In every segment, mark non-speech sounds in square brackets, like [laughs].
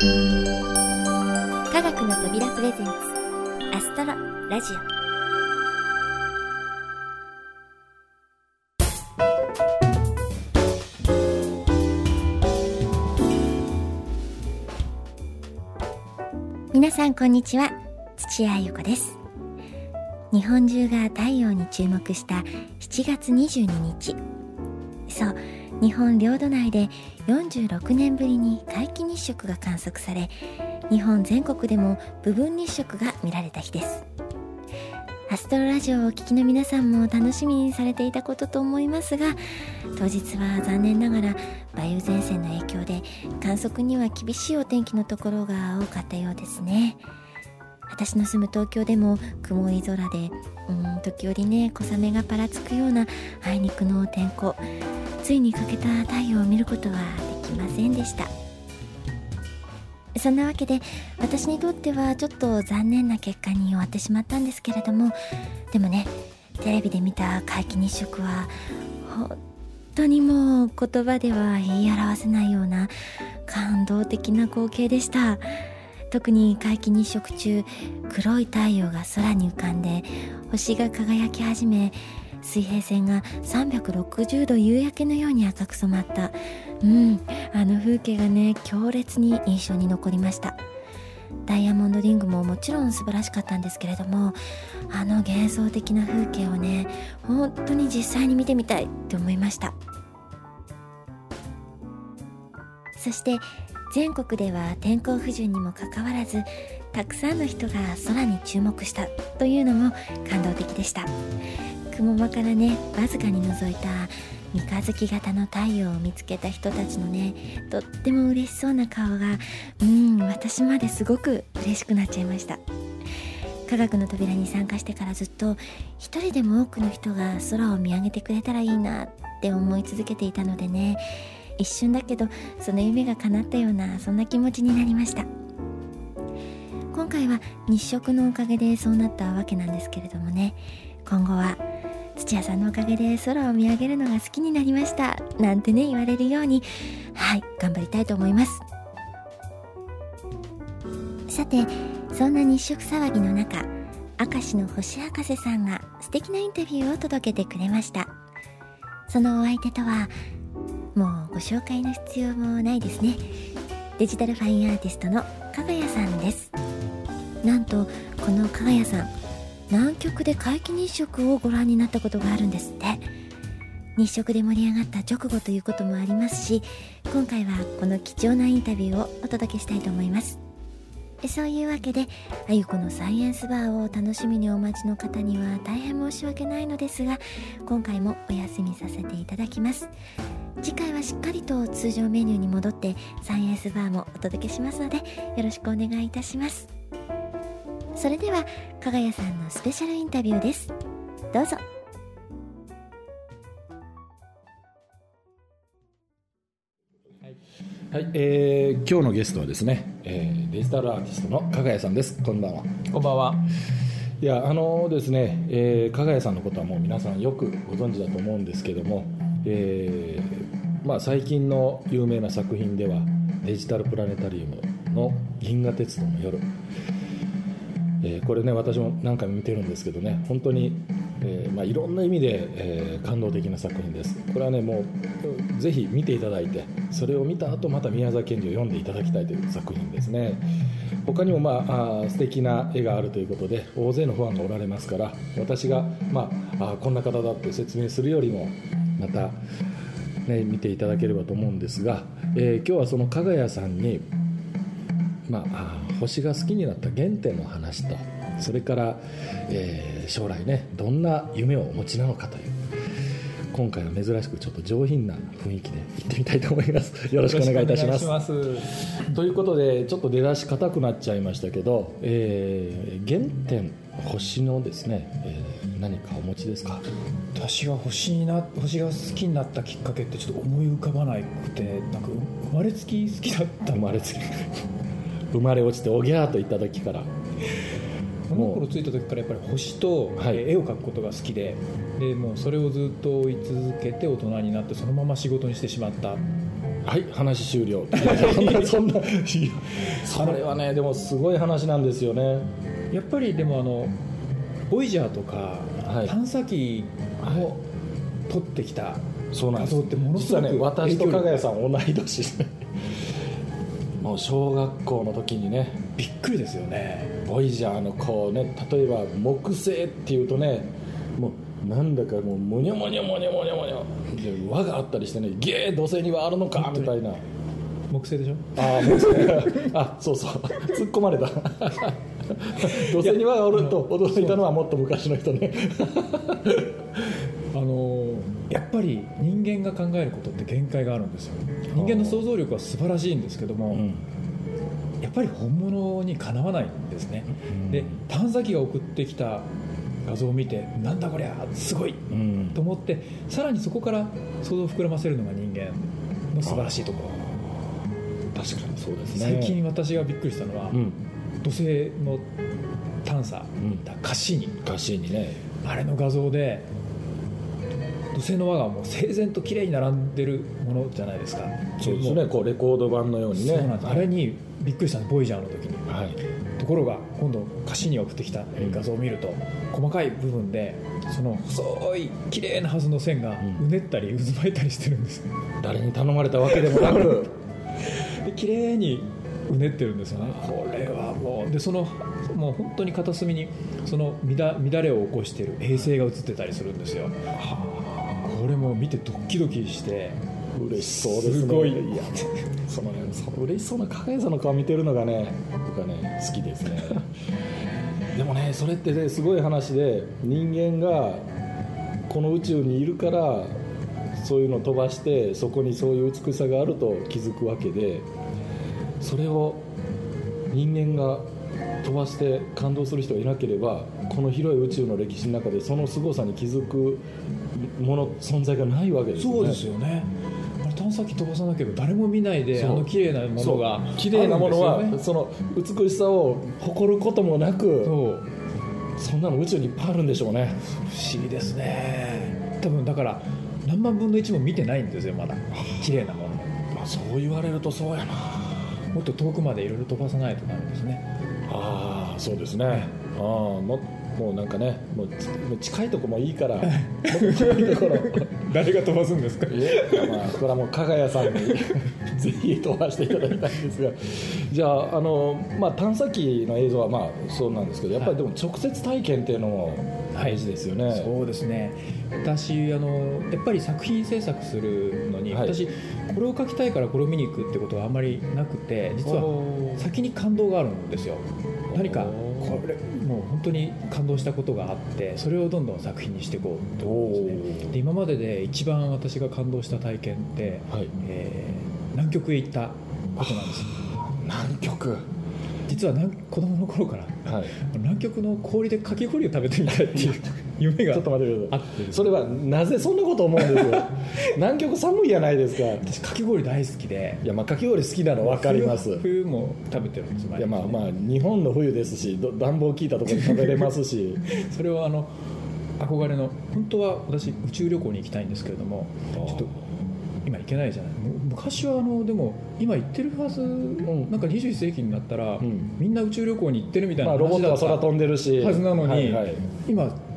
科学の扉プレゼンツアストロラジオ。皆さんこんにちは土屋ゆ子です。日本中が太陽に注目した7月22日そう日本領土内で46年ぶりに皆既日食が観測され日本全国でも部分日食が見られた日です。アストロラジオをお聴きの皆さんも楽しみにされていたことと思いますが当日は残念ながら梅雨前線の影響で観測には厳しいお天気のところが多かったようですね。私の住む東京でも曇り空でうん時折ね小雨がぱらつくようなあいにくの天候。ついに欠けた太陽を見ることはできませんでした。そんなわけで私にとってはちょっと残念な結果に終わってしまったんですけれどもでもねテレビで見た皆既日食は本当にもう言葉では言い表せないような感動的な光景でした。特に皆既日食中黒い太陽が空に浮かんで星が輝き始め水平線が360度夕焼けのように赤く染まった。うんあの風景がね強烈に印象に残りました。ダイヤモンドリングももちろん素晴らしかったんですけれどもあの幻想的な風景をね本当に実際に見てみたいって思いました。そして全国では天候不順にもかかわらずたくさんの人が空に注目したというのも感動的でした。雲間からねわずかに覗いた三日月型の太陽を見つけた人たちのねとっても嬉しそうな顔がうん私まですごく嬉しくなっちゃいました。科学の扉に参加してからずっと一人でも多くの人が空を見上げてくれたらいいなって思い続けていたのでね一瞬だけどその夢が叶ったようなそんな気持ちになりました。今回は日食のおかげでそうなったわけなんですけれどもね今後は土屋さんのおかげで空を見上げるのが好きになりました。なんてね言われるようにはい頑張りたいと思います。さてそんな日食騒ぎの中明石の星博士さんが素敵なインタビューを届けてくれました。そのお相手とはもうご紹介の必要もないですね。デジタルファインアーティストのかがやさんです。なんとこのかがやさん南極で皆既日食をご覧になったことがあるんですって。日食で盛り上がった直後ということもありますし今回はこの貴重なインタビューをお届けしたいと思います。そういうわけであゆこのサイエンスバーを楽しみにお待ちの方には大変申し訳ないのですが今回もお休みさせていただきます。次回はしっかりと通常メニューに戻ってサイエンスバーもお届けしますのでよろしくお願いいたします。それではかがやさんのスペシャルインタビューですどうぞはい、えー、今日のゲストはですね、えー、デジタルアーティストの加賀谷さんです。こんばんは。こんばんは。いや、あのですね、えー、加賀谷さんのことはもう皆さんよくご存知だと思うんですけども、えー、まあ最近の有名な作品ではデジタルプラネタリウムの銀河鉄道の夜。えー、これね私も何回も見てるんですけどね本当に、えーまあ、いろんな意味で、えー、感動的な作品です。これはねもうぜひ見ていただいてそれを見た後また宮沢賢治を読んでいただきたいという作品ですね。他にもまああ素敵な絵があるということで大勢のファンがおられますから私が、まあ、あこんな方だって説明するよりもまた、ね、見ていただければと思うんですが、え、今日はその加賀谷さんにまあ、星が好きになった原点の話とそれから、えー、将来ねどんな夢をお持ちなのかという今回は珍しくちょっと上品な雰囲気で行ってみたいと思います。よろしくお願いいたします。ということでちょっと出だし硬くなっちゃいましたけど、えー、原点星のですね、えー、何かお持ちですか？私が星にな星が好きになったきっかけってちょっと思い浮かばなくてなんか生まれつき好きだった。生まれつき生まれ落ちておぎゃーと言った時から。物心ついた時からやっぱり星と絵を描くことが好きで。はい、でもうそれをずっと追い続けて大人になってそのまま仕事にしてしまった。はい話終了。[laughs] そんなそんなそれはねでもすごい話なんですよね。やっぱりでもあのボイジャーとか、はい。探査機を撮ってきたそうなんです。画像ってものすごく実はね私と加賀谷さん同い年。でもう小学校の時にねびっくりですよね。ボイジャーのこうね例えば木星っていうとねもうなんだかもうモニョモニョモニョモニョモニョ。で輪があったりしてねゲー土星にはあるのかみたいな。木星でしょ？ああもうあそうそう。突っ込まれた。土星にはあると驚いたのはもっと昔の人ね。あのやっぱり人間が考えることって限界があるんですよ。人間の想像力は素晴らしいんですけども、うん。やっぱり本物にかなわないんですね、で探査機が送ってきた画像を見てなんだこりゃすごいうん。と思ってさらにそこから想像を膨らませるのが人間の素晴らしいところ。確かにそうですね。最近私がびっくりしたのは、うん。土星の探査、ん。カッシーニ。歌詞にね。あれの画像で土星の輪がもう整然と綺麗に並んでるものじゃないですか。そうですね。こうレコード版のようにね。あれにびっくりしたのボイジャーの時に。はい。ところが今度カシに送ってきたえー画像を見ると細かい部分でその細い綺麗なはずの線がん。うねったり渦巻いたりしてるんです。誰に頼まれたわけでもなく。[laughs] で綺麗にうねってるんですよね。これはもう。でそのもう本当に片隅にその乱乱れを起こしている衛星が映ってたりするんですよこれも見てドッキドキして嬉しそうですね。すごい。いやそのねその嬉しそうな加賀谷さんの顔見てるのがね僕はね好きですね。[laughs] でもねそれってねすごい話で人間がこの宇宙にいるからそういうのを飛ばしてそこにそういう美しさがあると気づくわけでそれを人間が飛ばして感動する人がいなければこの広い宇宙の歴史の中でその凄さに気づくもの存在がないわけですよね。そうですよね。探査機飛ばさなければ誰も見ないであの綺麗なものが綺麗なものは、あるんですその美しさを誇ることもなくそう。そんなの宇宙にいっぱいあるんでしょうね。不思議ですね。多分だから何万分の1も見てないんですよまだ。綺麗なもの。まあそう言われるとそうやな。もっと遠くまでいろいろ飛ばさないとなるんですね。ああそうですね。ああももうなんかねもう近いとこもいいから [laughs] もっと遠いところ。誰が飛ばすんですか？まあこれはもう加賀谷さんに [laughs] ぜひ飛ばしていただきたいんですが。じゃああの、まあ、探査機の映像はまあそうなんですけどやっぱりでも直接体験っていうのも大事ですよね、そうですね。私あのやっぱり作品制作するのに、はい。私これを描きたいからこれを見に行くってことはあんまりなくて実は先に感動があるんですよ。何かこれもう本当に感動したことがあってそれをどんどん作品にしていこうと思うんですね。で今までで一番私が感動した体験って、はい。えー南極へ行ったことなんです。南極。実は南子供の頃からはい。南極の氷でかき氷を食べてみたいっていう夢がちょっと待ってくだあってさいそれはなぜそんなこと思うんですよ。[laughs] 南極寒いやないですか。私かき氷大好きで。いやまあかき氷好きなの分かります。冬冬も食べてるんですいやまあまあ日本の冬ですしど暖房効いたところで食べれますし。[laughs] それはあの憧れの本当は私宇宙旅行に行きたいんですけれどもちょっと今行けないじゃない。む昔はあのでも今行ってるはず、ん。なんか21世紀になったら、ん。みんな宇宙旅行に行ってるみたいなまあロボットは話だった空飛んでるし。はずなのに、はいはい。今誰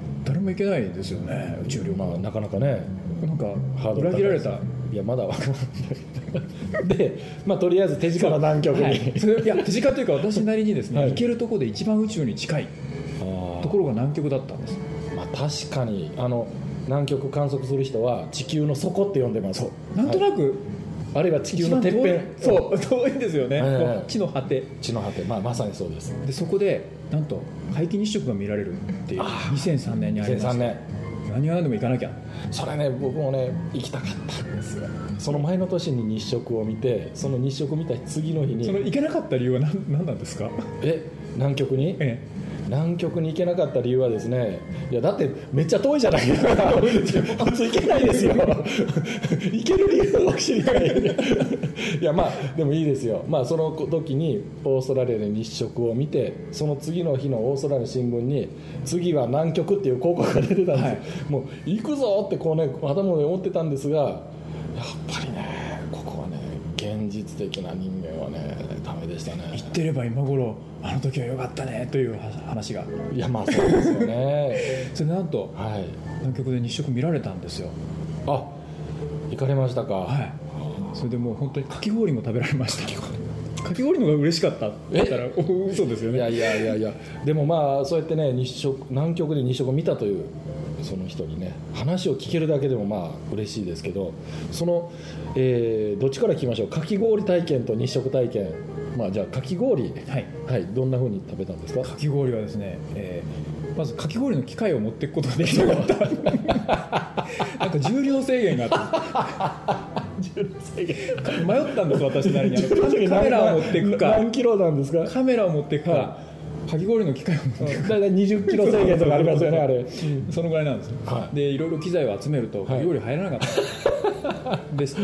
も行けないですよね。宇宙旅行、まあなかなかね。なんかハードル高い裏切られた。いやまだ分からない。でまあとりあえず手近な南極に、はい、[laughs] い。や手近というか私なりにですね、はい。行けるところで一番宇宙に近いところが南極だったんです。まあ確かにあの南極観測する人は地球の底って呼んでます。なんとなく、あるいは地球のてっぺん。そう [laughs] 遠いんですよね、はいはいはいこう地の果て。地の果て、まあ、まさにそうです。でそこでなんと皆既日食が見られるっていう2003年にありました2003年。何が何でも行かなきゃ。それね僕もね行きたかったんですよ。その前の年に日食を見てその日食を見た次の日に。その行けなかった理由は何何なんですか？え南極に？え南極に行けなかった理由はですねいやだってめっちゃ遠いじゃないですか。普通行けないですよ行ける理由を知りたい。いやまあでもいいですよ。まあその時にオーストラリアで日食を見てその次の日のオーストラリアの新聞に次は南極っていう広告が出てたんですよ、はい。もう行くぞってこうね頭で思ってたんですがやっぱりねここはね実的な人間はねダメでしたね。言ってれば今頃あの時は良かったねという話が。いやまあそうですよね。[laughs] それでなんとはい。南極で日食見られたんですよ。あ行かれましたか。はい。それでもう本当にかき氷も食べられましたかき氷の方が嬉しかったって言ったらお嘘ですよね。いやいやいやいや。でもまあそうやってね日食南極で日食を見たというその人にね話を聞けるだけでもまあ嬉しいですけどその、えーどっちから聞きましょう？かき氷体験と日食体験。まあじゃあかき氷はい。はいどんなふうに食べたんですか？かき氷はですね、えーまずかき氷の機械を持っていくことができなかった。[laughs] なんか重量制限があって迷ったんです私なりに。カメラを持っていくか。何キロなんですか？カメラを持っていくか、はかき氷の機械を持っていくか。大体20キロ制限とかありますよねあれ。そのぐらいなんですよ、はい。でいろいろ機材を集めるとはい。かき氷入らなかった、[laughs] でし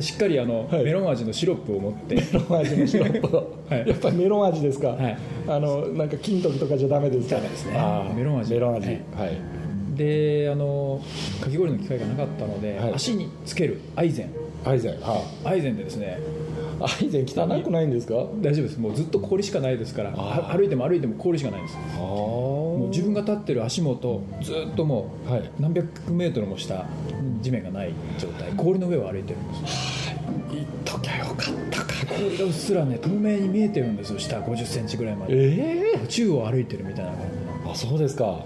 しっかりあの、はい。メロン味のシロップを持って。メロン味のシロップを。はい。やっぱりメロン味ですか、はい。あのなんか金時とかじゃダメですか？ダメですね。メロン味。メロン味。ははいい、であのかき氷の機械がなかったので、はい。足につけるアイゼンアイゼン。はアイゼンでですね。あアイゼン汚くないんですか？大丈夫です。もうずっと氷しかないですから。あー。あ歩いても歩いても氷しかないんです。あもう自分が立ってる足元ずっともうはい。何百メートルも下地面がない状態。氷の上を歩いてるんですよ。言っときゃよかったか。氷がうっすらね透明に見えてるんですよ。下5 0センチぐらいまで。ええ宇宙を歩いてるみたいな感あそうですか。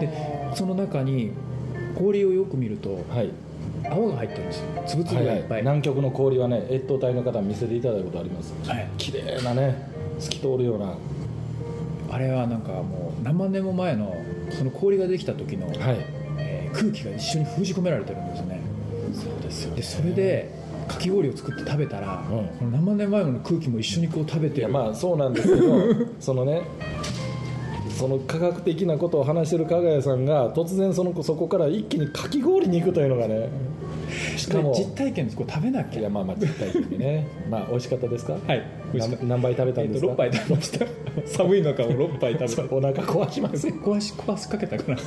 じでその中に氷をよく見るとはい泡が入ってるんですよ。粒々はいはい。がいっぱい、南極の氷はね越冬隊の方に見せていただいたことあります。はい。綺麗なね透き通るような。あれはなんかもう何万年も前のその氷ができた時の、はい。えー空気が一緒に封じ込められてるんですね。そうですよね。でそれでかき氷を作って食べたら、うん。この何万年前の空気も一緒にこう食べてる。いやまあそうなんですけど [laughs] そのねその科学的なことを話してる加賀谷さんが突然そのそこから一気にかき氷に行くというのがね。しかも実体験です。こう食べなきゃ。いやまあまあ実体験でね。[laughs] まあ美味しかったですか？はい。美味しかった。何何杯食べたんえっとですか、6杯食べました。[laughs] 寒い中を6杯食べた。お腹壊しますよ [laughs] 壊し壊しかけたかな。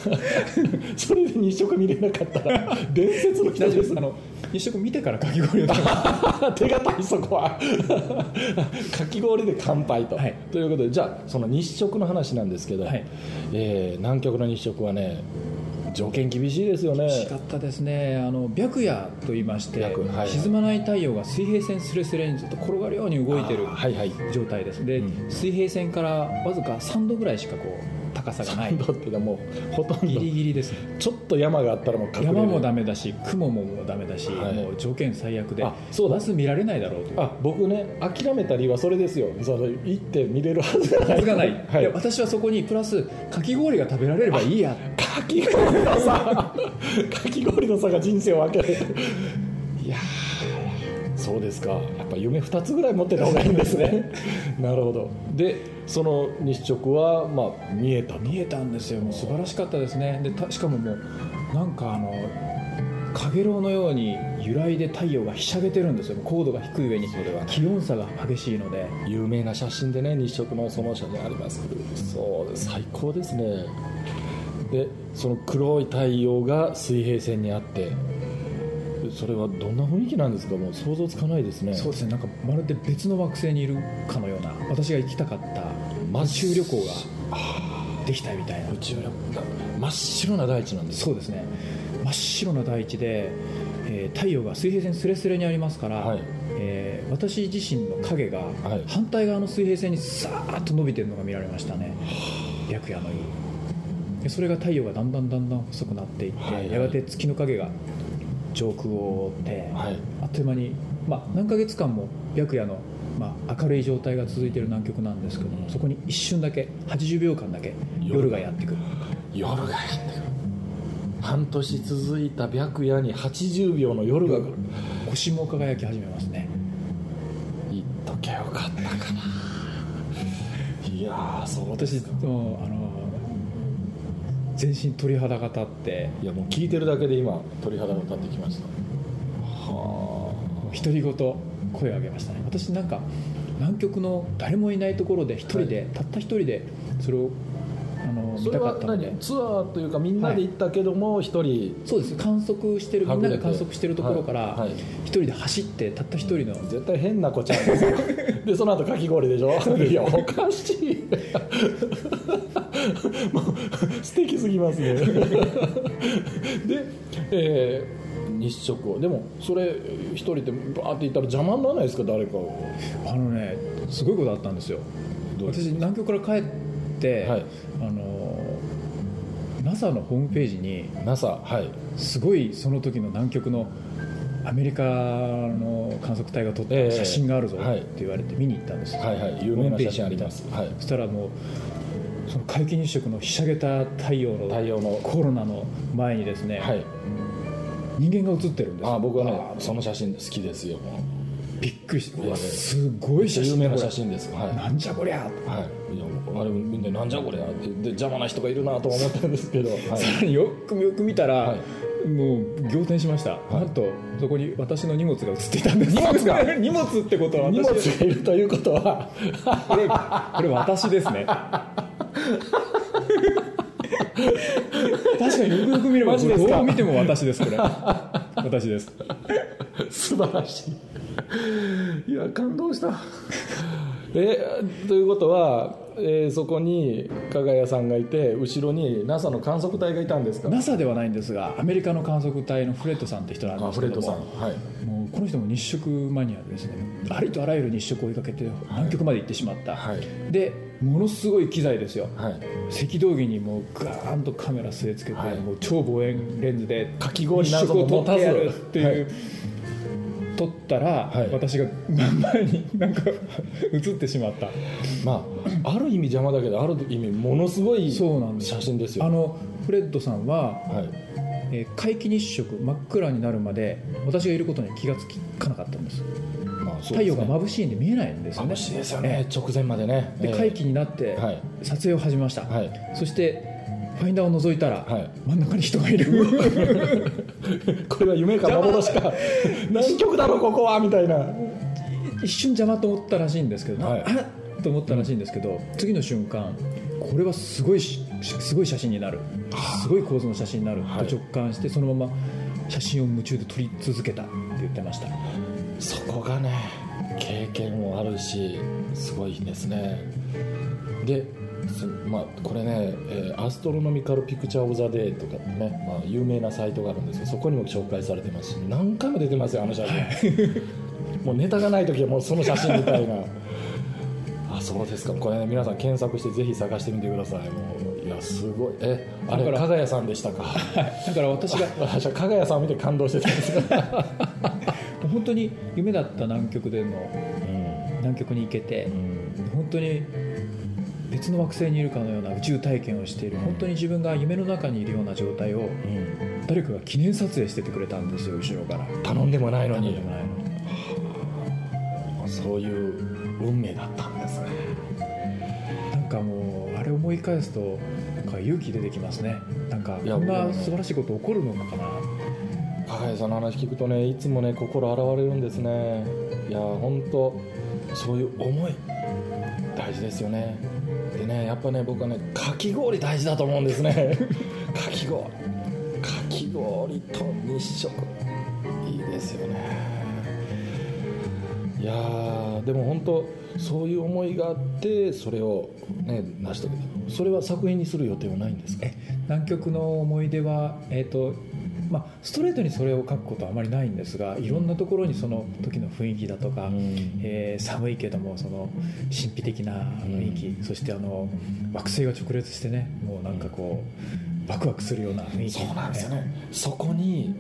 それで日食見れなかったら伝説の人大丈夫でですすあの。日食見てからかき氷を食べ手堅いそこは。かき氷で乾杯と、はい。ということでじゃあその日食の話なんですけど、はい。えー南極の日食はね条件厳しいですよね。美味しかったですね。あの白夜と言いまして、白はいはい。沈まない太陽が水平線すれすれにずっと転がるように動いてるあーはいはい。状態です。で、うん。水平線からわずか3度ぐらいしかこう高さがない。3度っていうのはもうほとんど。ギリギリですね。ちょっと山があったらもう山もダメだし雲ももうダメだし、はい。もう条件最悪であそうだ。まず見られないだろうと。あ僕ね諦めた理由はそれですよ。その行って見れるはずがない。はずがない、はい。私はそこにプラスかき氷が食べられればいいや。かき氷の差。[laughs] かき氷の差が人生を分ける。いやーそうですか。やっぱ夢2つぐらい持ってた方がいいんですね。[laughs] なるほど。でその日食はまあ見えたと。見えたんですよ。もう素晴らしかったですね。でたしかももうなんかあのかげろうのように揺らいで太陽がひしゃげてるんですよ。高度が低い上に。気温差が激しいので。有名な写真でね日食のその写真あります。けどそうです。最高ですね。でその黒い太陽が水平線にあってそれはどんな雰囲気なんですか？もう想像つかないですね。そうですね。なんかまるで別の惑星にいるかのような私が行きたかった宇宙旅行ができたみたいな。宇宙旅行真っ白な大地なんですそうですね。真っ白な大地で、えー太陽が水平線すれすれにありますから、はい。えー私自身の影がはい。反対側の水平線にさーっと伸びてるのが見られましたね。白夜の夜。でそれが太陽がだんだんだんだん細くなっていって、はいはい。やがて月の影が上空を覆って、はい。あっという間に、まあ、何ヶ月間も白夜の、まあ、明るい状態が続いている南極なんですけどもそこに一瞬だけ80秒間だけ夜がやってくる。夜がやってくる。半年続いた白夜に80秒の夜が来る。星も輝き始めますね。言っときゃよかったかな。いやーそうです私もあの全身鳥肌が立って。いやもう聞いてるだけで今鳥肌が立ってきました。はもう独り言声を上げましたね。私なんか南極の誰もいないところで一人で、たった一人でそれをあのそれは見たかったので。何？ツアーというかみんなで行ったけども一、人。そうです。観測してるみんなが観測してるところからはい。はい。一人で走ってたった一人の。絶対変な子ちゃんですよ。[laughs] でその後かき氷でしょ？いやおかしい [laughs] もう素敵すぎますね。で、えー日食を。でもそれ一人でバーって行ったら邪魔にならないですか？誰かを。あのねすごいことあったんですよ。私南極から帰って、はい。あの NASA のホームページに NASA はい。すごいその時の南極のアメリカの観測隊が撮っええ。た写真があるぞはい。って言われて見に行ったんですよ、はいはい。有名な写真あります。はい。そしたらもうその皆既日食のひしゃげた太陽の太陽のコロナの前にですね、はい。人間が写ってるんですよ。あ僕はねあその写真好きですよもびっくりしてすごい写真う有名な写真です。はい。なんじゃこりゃ。はい、いやあれみんななんじゃこれってで邪魔な人がいるなとは思ったんですけど、[laughs] はい、さらによくよく見たら、はい。もう仰天しました、い。なんとそこに私の荷物が写っていたんです。荷物が？[laughs] 荷物ってことは荷私物がいるということは。[laughs] これこれ私ですね確かによくよく見ればマジですか？どう見ても私ですこれ。私です。素晴らしい。いや感動した。えということは、えーそこに加賀谷さんがいて後ろに NASA の観測隊がいたんですか？NASA ではないんですがアメリカの観測隊のフレッドさんって人なんあですけども。フレッドさん。はい。もうこの人も日食マニアでですね。ありとあらゆる日食を追いかけて南極まで行ってしまった、はい。でものすごい機材ですよ。はい。赤道儀にもうガーンとカメラ据え付けて、はい。もう超望遠レンズでかき氷日など食を撮も持たずってやるっていう、はい。撮ったら、はい。私が真ん前になんか映ってしまった。まあある意味邪魔だけどある意味ものすごいそうなんです。写真ですよ。あのフレッドさんは、はい。えー皆既日食真っ暗になるまで私がいることに気がつかなかったんです太陽が眩しいんで見えないんですよね。眩しいですよね。直前までね。ええ。で皆既になってはい。撮影を始めました、はい。そしてファインダーを覗いたら、はい。真ん中に人がいる。[laughs] これは夢か幻か。南極だろここはみたいな。一瞬邪魔と思ったらしいんですけど、はい。あっと思ったらしいんですけど次の瞬間これはすごいしすごい写真になる。すごい構図の写真になる。はい。と直感してそのまま写真を夢中で撮り続けたって言ってましたそこがね経験もあるしすごいですね。ですまあ、これね、えー Astronomical Picture of the Day とかね、まあ、有名なサイトがあるんですけどそこにも紹介されてますし何回も出てますよあの写真。[laughs] もうネタがない時はもうその写真みたいな。あそうですか。これね皆さん検索してぜひ探してみてください。もういやすごい。えあれだから加賀谷さんでしたか？だから私が [laughs] 私は加賀谷さんを見て感動してたんですが、本当に夢だった南極での南極に行けてうん。本当に別の惑星にいるかのような宇宙体験をしている本当に自分が夢の中にいるような状態をうん。誰かが記念撮影しててくれたんですよ後ろから。頼んでもないのに。そういう運命だったんですね。なんかもうあれ思い返すとなんか勇気出てきますね。なんかこんな素晴らしいこと起こるのかな加賀谷さんの話聞くとねいつもね心洗われるんですね。いや本当そういう思い大事ですよね。でねやっぱね僕はねかき氷大事だと思うんですね。[laughs] かき氷。かき氷と日食。いいですよね。いやーでも本当そういう思いがあってそれをね成し遂げた。それは作品にする予定はないんですか？え南極の思い出は、えーとまあ、ストレートにそれを書くことはあまりないんですがいろんなところにその時の雰囲気だとか、うん。えー寒いけどもその神秘的な雰囲気、そしてあの惑星が直列してねもうなんかこうワクワクするような雰囲気。そうなんですよね。そこに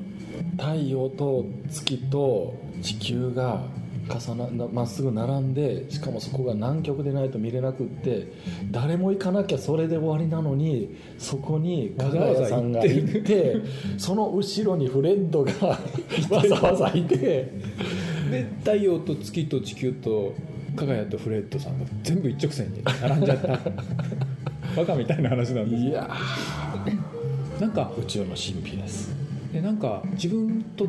太陽と月と地球が重ななまっすぐ並んでしかもそこが南極でないと見れなくって誰も行かなきゃそれで終わりなのにそこに加賀谷さんが行ってその後ろにフレッドが [laughs] わざわざいて。で太陽と月と地球と加賀谷とフレッドさんが全部一直線に並んじゃった。バカみたいな話なんですいやなんかー宇宙の神秘です。でなんか自分と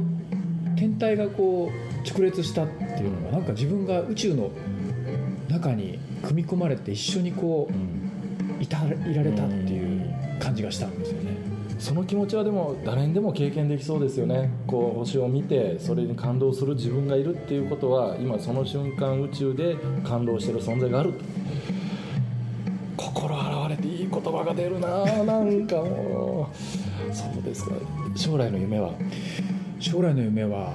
天体がこう直列したっていうのがなんか自分が宇宙の中に組み込まれて一緒にこういたいられたっていう感じがしたんですよね。その気持ちはでも誰にでも経験できそうですよね。こう星を見てそれに感動する自分がいるっていうことは今その瞬間宇宙で感動してる存在があると。心洗われていい言葉が出るななんかもう。そうですか。将来の夢は？将来の夢は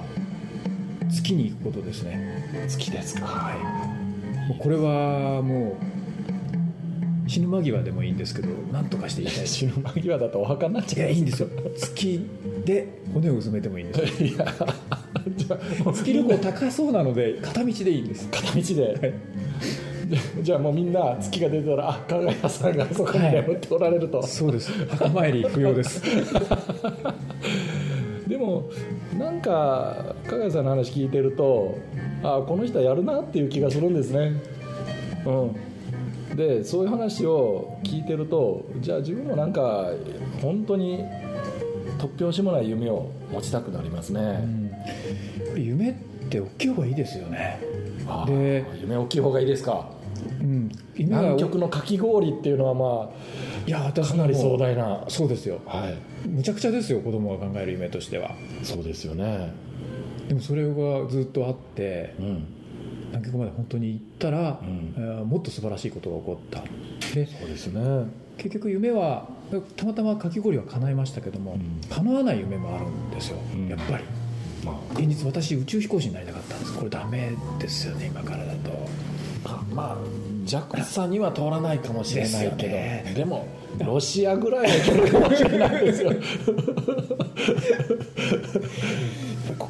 月に行くことですね。月ですか。はい。これはもう死ぬ間際でもいいんですけど何とかしていきたい。[laughs] 死ぬ間際だとお墓になっちゃう。いやいいんですよ。月で骨をうずめてもいいんですよ。[laughs] いや。じゃあもう月旅行高そうなので片道でいいんです。片道で、じゃあもうみんな月が出たらあ加賀谷さんがそこに眠っておられると、そうです。墓参り不要です [laughs] なんか加賀谷さんの話聞いてるとあこの人はやるなっていう気がするんですね。うん。でそういう話を聞いてるとじゃあ自分もなんか本当に突拍子もない夢を持ちたくなりますね、うん。夢って大きい方がいいですよね。あで夢大きい方がいいですか。うん。南極のかき氷っていうのはまいやかなり壮も大な。そうですよ。はい。むちゃくちゃですよ子供が考える夢としては。そうですよね。でもそれがずっとあってうん。南極まで本当に行ったら、うん。えーもっと素晴らしいことが起こった。でそうですね。結局夢はたまたまかき氷は叶いましたけども、うん。叶わない夢もあるんですよ、うん。やっぱり。ま現実私宇宙飛行士になりたかったんです。これダメですよね今からだと。あまあ JAXA には通らないかもしれないけど。ね。でもロシアぐらいはいけるかもしれないですよ。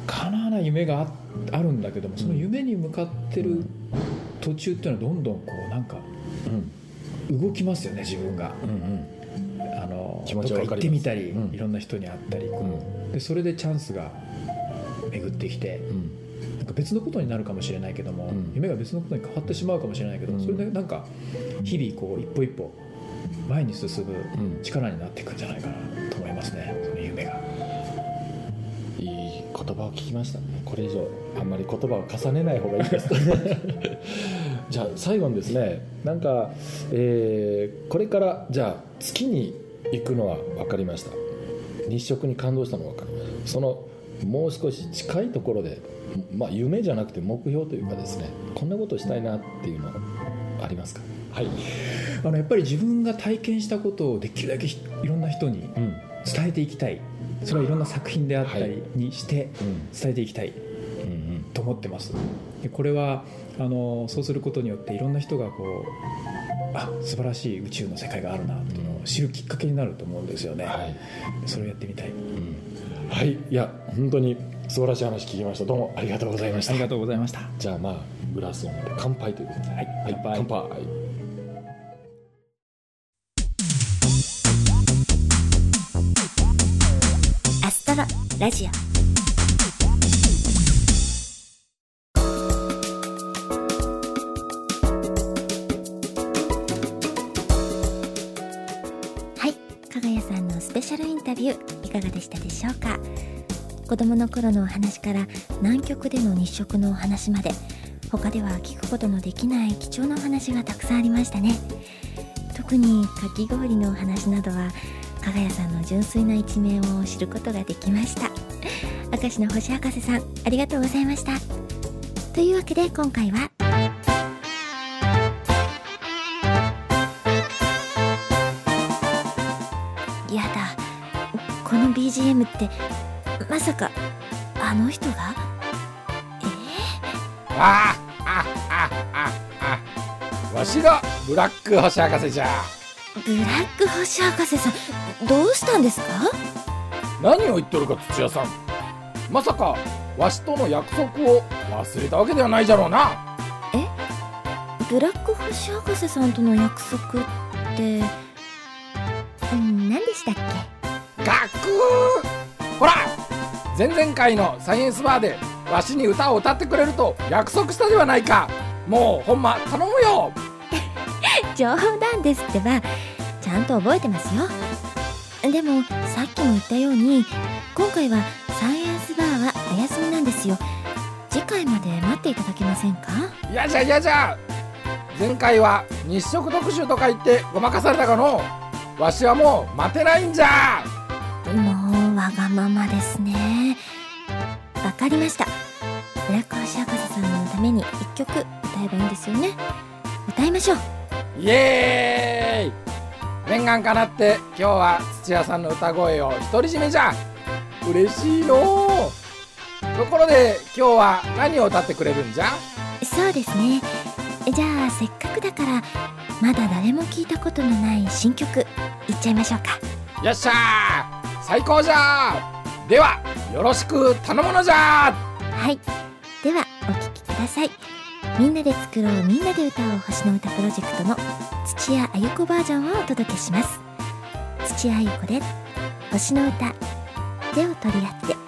叶わない夢がああるんだけどもその夢に向かってる途中っていうのはどんどんこうなんかうん。動きますよね自分が。うんうん。あの気持ち行ってみたり、うん。いろんな人に会ったりこう。ん。うでそれでチャンスが巡ってきてうんなんか別のことになるかもしれないけども、うん。夢が別のことに変わってしまうかもしれないけど、うん。それでなんか日々こう一歩一歩前に進むうん。力になっていくんじゃないかなと思いますねその夢が。いい言葉を聞きましたこれ以上あんまり言葉を重ねない方がいいです [laughs] じゃあ最後にですねなんか、えーこれからじゃあ月に行くのは分かりました。日食に感動したのは分かりましたそのもう少し近いところで、まあ、夢じゃなくて目標というかですねこんなことしたいなっていうのありますか？はい、あのやっぱり自分が体験したことをできるだけひいろんな人にうん。伝えていきたい。それはいろんな作品であったりにしてうん。伝えていきたいうんと思ってます。でこれはあのそうすることによっていろんな人がこうあ素晴らしい宇宙の世界があるなっていうのを知るきっかけになると思うんですよね、はい。それをやってみたい。うんはいいや本当に素晴らしい話聞きました。どうもありがとうございました。ありがとうございました。じゃあまあグラスを持って乾杯ということで。はい。はい乾杯。乾杯。アストロラジオがでしたでしょうか。子供の頃のお話から南極での日食のお話まで他では聞くことのできない貴重なお話がたくさんありましたね。特にかき氷のお話などは加賀谷さんの純粋な一面を知ることができました。明石の星博士さんありがとうございました。というわけで今回は BGM ってまさかあの人が？え？あああああわしがブラック星博士じゃ。ー、ブラック星博士さんどうしたんですか？何を言っとるか土屋さん。まさかわしとの約束を忘れたわけではないじゃろうな。ブラック星博士さんとの約束ってうん何でしたっけ？ガクーほら前々回のサイエンスバーでわしに歌を歌ってくれると約束したではないかもうほんま頼むよ [laughs] 冗談ですってばちゃんと覚えてますよ。でもさっきも言ったように今回はサイエンスバーはお休みなんですよ。次回まで待っていただけませんか？嫌じゃ嫌じゃ前回は日食特集とか言ってごまかされたかのわしはもう待てないんじゃわがままですね。わかりました。村越博士さんのために一曲歌えばいいんですよね。歌いましょう。イエーイ。念願かなって今日は土屋さんの歌声を独り占めじゃ。嬉しいの。うところで今日は何を歌ってくれるんじゃ？そうですね。じゃあせっかくだからまだ誰も聞いたことのない新曲いっちゃいましょうか。よっしゃー最高じゃではよろしく頼むのじゃはい。ではお聴きください。みんなで作ろうみんなで歌おう星の歌プロジェクトの土屋あゆ子バージョンをお届けします土屋あゆ子で星の歌手を取り合って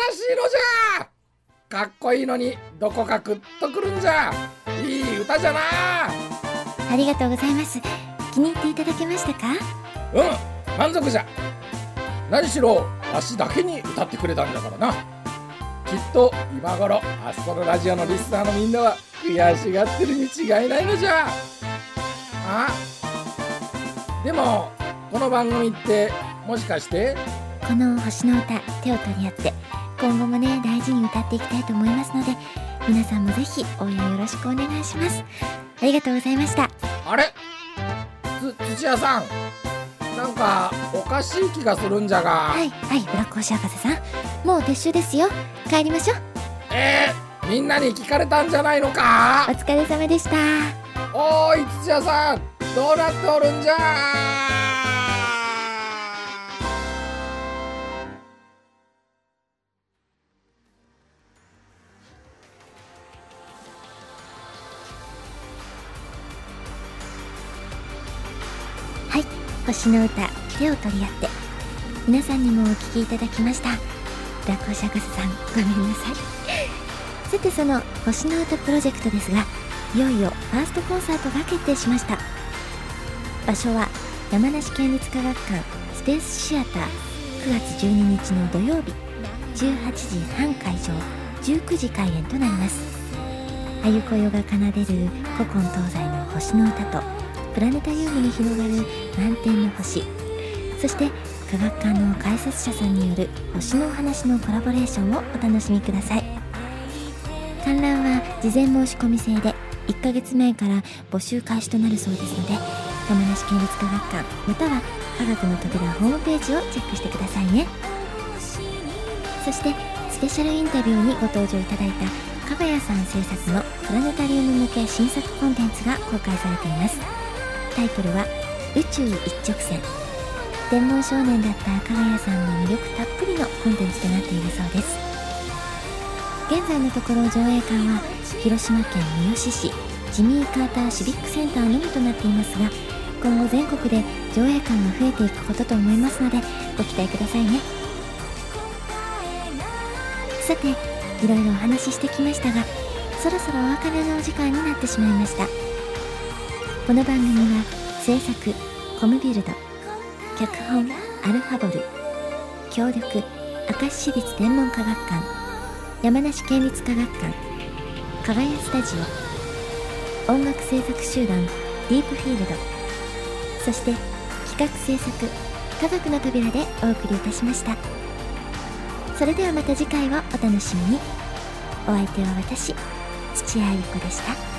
らしいのじゃかっこいいのにどこかグッとくるんじゃ。いい歌じゃな。ありがとうございます。気に入っていただけましたか？うん満足じゃ。何しろわしだけに歌ってくれたんだからな。きっと今頃アストロラジオのリスナーのみんなは悔しがってるに違いないのじゃ。あでもこの番組ってもしかして？この星の歌手を取り合って今後もね大事に歌っていきたいと思いますので皆さんもぜひ応援よろしくお願いします。ありがとうございました。あれ？つ土屋さん。なんかおかしい気がするんじゃが。はいはいブラック星博士さん。もう撤収ですよ。帰りましょう。えー、みんなに聞かれたんじゃないのか？お疲れ様でした。おーい土屋さん。どうなっておるんじゃ星の歌手を取り合って。皆さんにもお聴きいただきました。ブラック星博士さんごめんなさい。さてその星の歌プロジェクトですがいよいよファーストコンサートが決定しました。場所は山梨県立科学館スペースシアター9月12日の土曜日18時半会場19時開演となります。あゆこよが奏でる古今東西の星の歌とプラネタリウムに広がる満天の星。そして科学館の解説者さんによる星のお話のコラボレーションをお楽しみください。観覧は事前申し込み制で1ヶ月前から募集開始となるそうですので山梨県立科学館または科学の扉ホームページをチェックしてくださいね。そしてスペシャルインタビューにご登場いただいた加賀谷さん制作のプラネタリウム向け新作コンテンツが公開されています。タイトルは「宇宙一直線」天文少年だった加賀谷さんの魅力たっぷりのコンテンツとなっているそうです。現在のところ上映館は広島県三次市ジミー・カーターシビックセンターのみとなっていますが今後全国で上映館が増えていくことと思いますのでご期待くださいね。さていろいろお話ししてきましたがそろそろお別れのお時間になってしまいました。この番組は制作コムビルド脚本アルファボル協力明石市立天文科学館山梨県立科学館加賀屋スタジオ音楽制作集団ディープフィールドそして企画制作科学の扉でお送りいたしました。それではまた次回をお楽しみに。お相手は私土屋ゆ子でした。